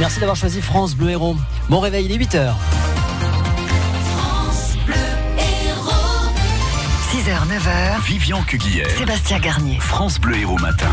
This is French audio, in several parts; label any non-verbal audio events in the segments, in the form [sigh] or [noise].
Merci d'avoir choisi France Bleu Héros. Bon réveil, il est 8h. 6h, 9h. Vivian Cuguière. Sébastien Garnier. France Bleu Héros Matin.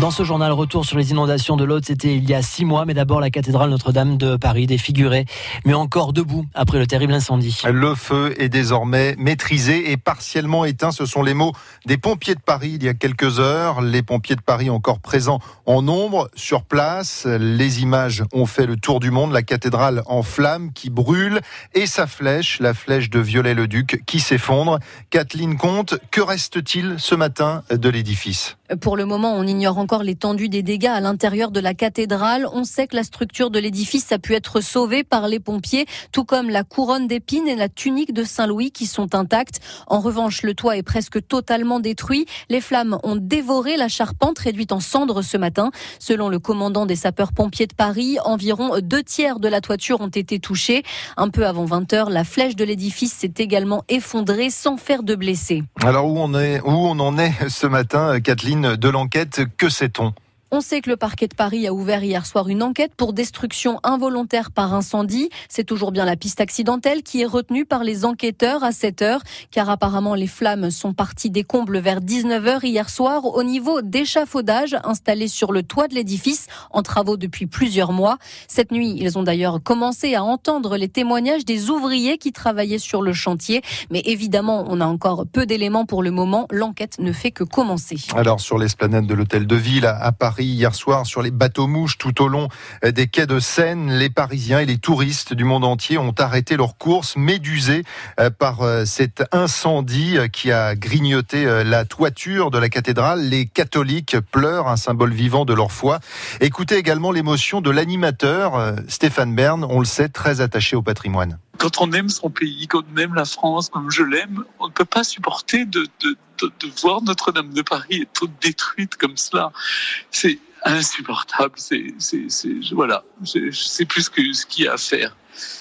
Dans ce journal, retour sur les inondations de l'Aude, c'était il y a six mois, mais d'abord la cathédrale Notre-Dame de Paris défigurée, mais encore debout après le terrible incendie. Le feu est désormais maîtrisé et partiellement éteint. Ce sont les mots des pompiers de Paris il y a quelques heures. Les pompiers de Paris encore présents en nombre sur place. Les images ont fait le tour du monde. La cathédrale en flammes qui brûle et sa flèche, la flèche de Viollet-le-Duc qui s'effondre. Kathleen Comte, que reste-t-il ce matin de l'édifice? Pour le moment, on ignore encore l'étendue des dégâts à l'intérieur de la cathédrale. On sait que la structure de l'édifice a pu être sauvée par les pompiers, tout comme la couronne d'épines et la tunique de Saint-Louis qui sont intactes. En revanche, le toit est presque totalement détruit. Les flammes ont dévoré la charpente réduite en cendres ce matin. Selon le commandant des sapeurs-pompiers de Paris, environ deux tiers de la toiture ont été touchés. Un peu avant 20 heures, la flèche de l'édifice s'est également effondrée sans faire de blessés. Alors où on, est, où on en est ce matin, Kathleen, de l'enquête Que sait-on? On sait que le parquet de Paris a ouvert hier soir une enquête pour destruction involontaire par incendie. C'est toujours bien la piste accidentelle qui est retenue par les enquêteurs à 7 heures, car apparemment les flammes sont parties des combles vers 19 heures hier soir au niveau d'échafaudage installé sur le toit de l'édifice en travaux depuis plusieurs mois. Cette nuit, ils ont d'ailleurs commencé à entendre les témoignages des ouvriers qui travaillaient sur le chantier. Mais évidemment, on a encore peu d'éléments pour le moment. L'enquête ne fait que commencer. Alors sur l'esplanade de l'hôtel de ville à Paris, hier soir sur les bateaux mouches tout au long des quais de Seine. Les Parisiens et les touristes du monde entier ont arrêté leur course, médusés euh, par euh, cet incendie euh, qui a grignoté la toiture de la cathédrale. Les catholiques pleurent, un symbole vivant de leur foi. Écoutez également l'émotion de l'animateur Stéphane Bern, on le sait, très attaché au patrimoine quand on aime son pays, quand on aime la France comme je l'aime, on ne peut pas supporter de, de, de, de voir Notre-Dame de Paris être détruite comme cela. C'est insupportable. C'est, c'est, c'est, voilà, sais plus que ce qu'il y a à faire.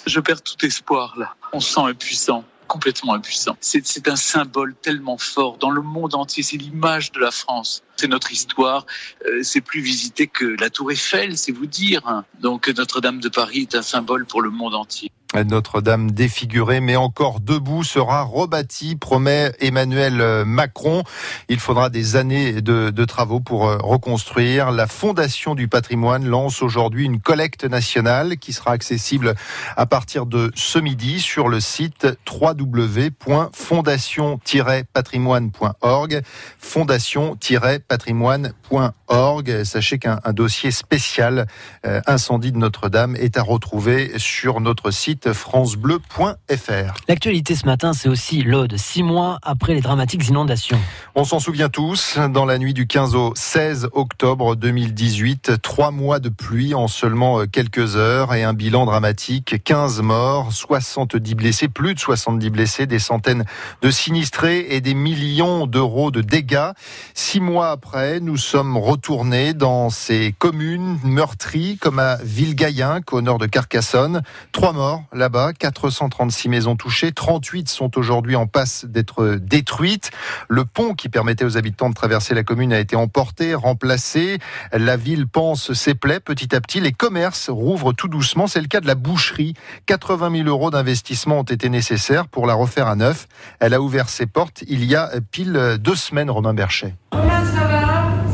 Je perds tout espoir là. On se sent impuissant complètement impuissant. C'est un symbole tellement fort dans le monde entier. C'est l'image de la France. C'est notre histoire. Euh, c'est plus visité que la Tour Eiffel, c'est vous dire. Donc Notre-Dame de Paris est un symbole pour le monde entier. Notre-Dame défigurée mais encore debout sera rebâtie, promet Emmanuel Macron. Il faudra des années de, de, travaux pour euh, reconstruire. La Fondation du patrimoine lance aujourd'hui une collecte nationale qui sera accessible à partir de ce midi sur le site www.fondation-patrimoine.org. Fondation-patrimoine.org. Sachez qu'un dossier spécial euh, incendie de Notre-Dame est à retrouver sur notre site francebleu.fr. L'actualité ce matin, c'est aussi l'Aude, six mois après les dramatiques inondations. On s'en souvient tous, dans la nuit du 15 au 16 octobre 2018, trois mois de pluie en seulement quelques heures et un bilan dramatique, 15 morts, 70 blessés, plus de 70 blessés, des centaines de sinistrés et des millions d'euros de dégâts. Six mois après, nous sommes retournés dans ces communes meurtries comme à Villegayenc, au nord de Carcassonne. Trois morts là-bas, 436 maisons touchées, 38 sont aujourd'hui en passe d'être détruites. Le pont qui permettait aux habitants de traverser la commune a été emporté, remplacé. La ville pense ses plaies petit à petit. Les commerces rouvrent tout doucement. C'est le cas de la boucherie. 80 000 euros d'investissement ont été nécessaires pour la refaire à neuf. Elle a ouvert ses portes il y a pile deux semaines, Romain Berchet.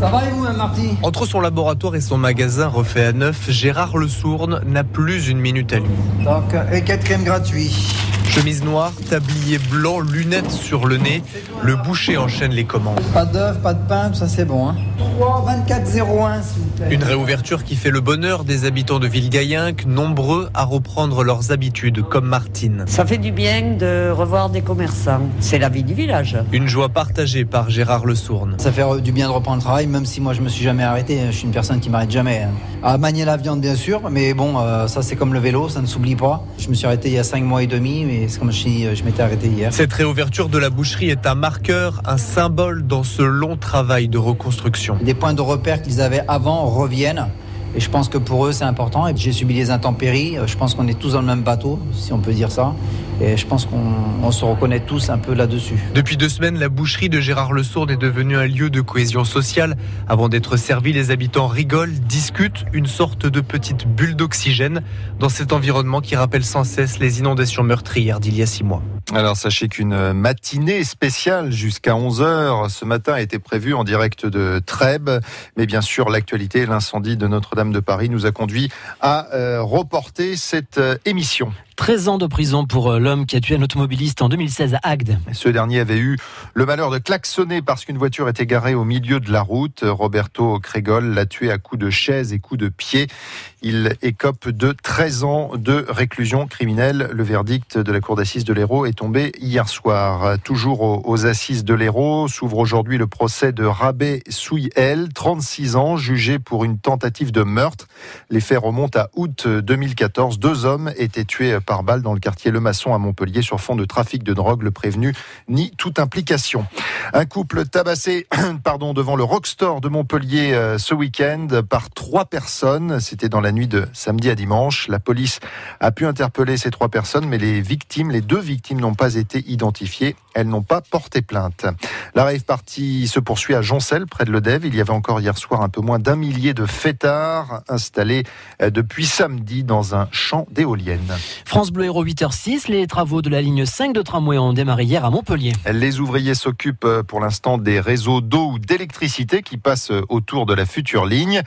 Ça va et vous, Marty Entre son laboratoire et son magasin refait à neuf, Gérard Le Sourne n'a plus une minute à lui. Donc, et 4 crèmes gratuits. Chemise noire, tablier blanc, lunettes sur le nez, le boucher enchaîne les commandes. Pas d'œuf, pas de pain, ça c'est bon. Hein 3 24 01, s'il vous plaît. Une réouverture qui fait le bonheur des habitants de Villegayenc, nombreux à reprendre leurs habitudes, comme Martine. Ça fait du bien de revoir des commerçants. C'est la vie du village. Une joie partagée par Gérard Le Sourne. Ça fait du bien de reprendre le travail, même si moi je me suis jamais arrêté. Je suis une personne qui m'arrête jamais. hein. À manier la viande, bien sûr, mais bon, euh, ça c'est comme le vélo, ça ne s'oublie pas. Je me suis arrêté il y a 5 mois et demi, mais c'est comme si je m'étais arrêté hier. Cette réouverture de la boucherie est un marqueur, un symbole dans ce long travail de reconstruction. Des points de repère qu'ils avaient avant reviennent. Et je pense que pour eux, c'est important. Et j'ai subi les intempéries. Je pense qu'on est tous dans le même bateau, si on peut dire ça. Et je pense qu'on se reconnaît tous un peu là-dessus. Depuis deux semaines, la boucherie de Gérard Le Sourd est devenue un lieu de cohésion sociale. Avant d'être servi, les habitants rigolent, discutent, une sorte de petite bulle d'oxygène dans cet environnement qui rappelle sans cesse les inondations meurtrières d'il y a six mois. Alors sachez qu'une matinée spéciale jusqu'à 11h ce matin a été prévue en direct de Trèbes. Mais bien sûr, l'actualité l'incendie de Notre-Dame de Paris nous a conduit à euh, reporter cette euh, émission. 13 ans de prison pour euh, l'homme qui a tué un automobiliste en 2016 à Agde. Ce dernier avait eu le malheur de klaxonner parce qu'une voiture était garée au milieu de la route. Roberto Crégol l'a tué à coups de chaise et coups de pied. Il écope de 13 ans de réclusion criminelle. Le verdict de la cour d'assises de l'Hérault est tombé hier soir. Toujours aux assises de l'Hérault s'ouvre aujourd'hui le procès de Rabé Souyel, 36 ans, jugé pour une tentative de meurtre. Les faits remontent à août 2014. Deux hommes étaient tués par balle dans le quartier Le Maçon à Montpellier sur fond de trafic de drogue. Le prévenu nie toute implication. Un couple tabassé [clears throat] pardon, devant le Rockstore de Montpellier euh, ce week-end par trois personnes. C'était dans la nuit de samedi à dimanche. La police a pu interpeller ces trois personnes, mais les victimes, les deux victimes n'ont pas été identifiées. Elles n'ont pas porté plainte. La rave party se poursuit à Joncel, près de Lodève. Il y avait encore hier soir un peu moins d'un millier de fêtards installés euh, depuis samedi dans un champ d'éoliennes. France Bleu Héros 8h06, les travaux de la ligne 5 de tramway ont démarré hier à Montpellier. Les ouvriers s'occupent euh, pour l'instant des réseaux d'eau ou d'électricité qui passent euh, autour de la future ligne.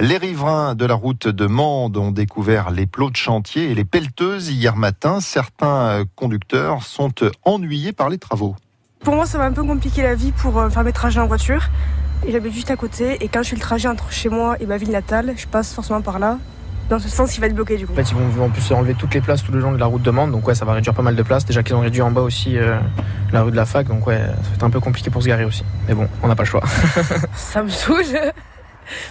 Les riverains de la route de Mende ont découvert les plots de chantier et les pelleteuses hier matin. Certains conducteurs sont ennuyés par les travaux. Pour moi, ça va un peu compliquer la vie pour faire mes trajets en voiture. J'habite juste à côté. Et quand je fais le trajet entre chez moi et ma ville natale, je passe forcément par là dans ce sens, il va être bloqué du coup. En fait, ils vont en plus enlever toutes les places tout le long de la route de Mende, donc ouais, ça va réduire pas mal de places. Déjà qu'ils ont réduit en bas aussi euh, la rue de la fac, donc ouais, ça va être un peu compliqué pour se garer aussi. Mais bon, on n'a pas le choix. [laughs] [laughs] ça me saoule.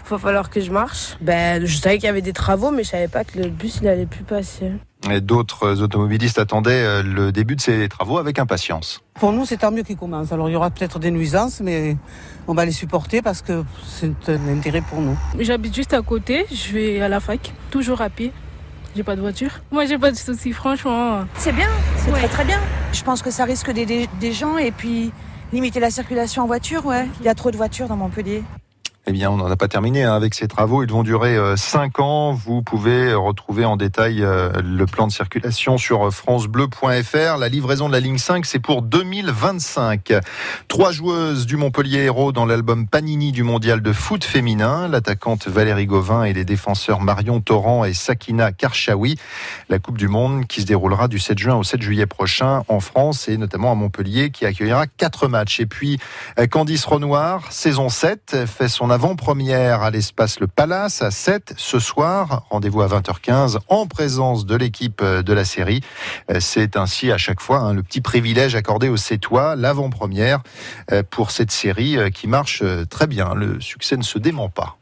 Va falloir que je marche. Ben, je savais qu'il y avait des travaux, mais je savais pas que le bus il allait plus passer. D'autres automobilistes attendaient euh, le début de ces travaux avec impatience. Pour nous, c'est tant mieux qu'ils commencent. Alors il y aura peut-être des nuisances, mais on va les supporter parce que c'est un intérêt pour nous. J'habite juste à côté, je vais à la fac, toujours à pied. J'ai pas de voiture. Moi, j'ai pas de soucis, franchement. C'est bien, c'est très très bien. Je pense que ça risque d'aider des gens et puis limiter la circulation en voiture, ouais. Il y a trop de voitures dans Montpellier. Eh bien, on n'en a pas terminé hein, avec ces travaux. Ils vont durer 5 euh, ans. Vous pouvez retrouver en détail euh, le plan de circulation sur francebleu.fr. La livraison de la ligne 5, c'est pour 2025. Trois joueuses du Montpellier Héros dans l'album Panini du mondial de foot féminin. L'attaquante Valérie Gauvin et les défenseurs Marion Torrent et Sakina Karchaoui. La Coupe du Monde qui se déroulera du 7 juin au 7 juillet prochain en France et notamment à Montpellier qui accueillera quatre matchs. Et puis, euh, Candice Renoir, saison 7, fait son avant-première à l'espace Le Palace à 7 ce soir. Rendez-vous à 20h15 en présence de l'équipe de la série. Euh, c'est ainsi à chaque fois hein, le petit privilège accordé aux Sétois, l'avant-première euh, pour cette série euh, qui marche très bien. Le succès ne se dément pas.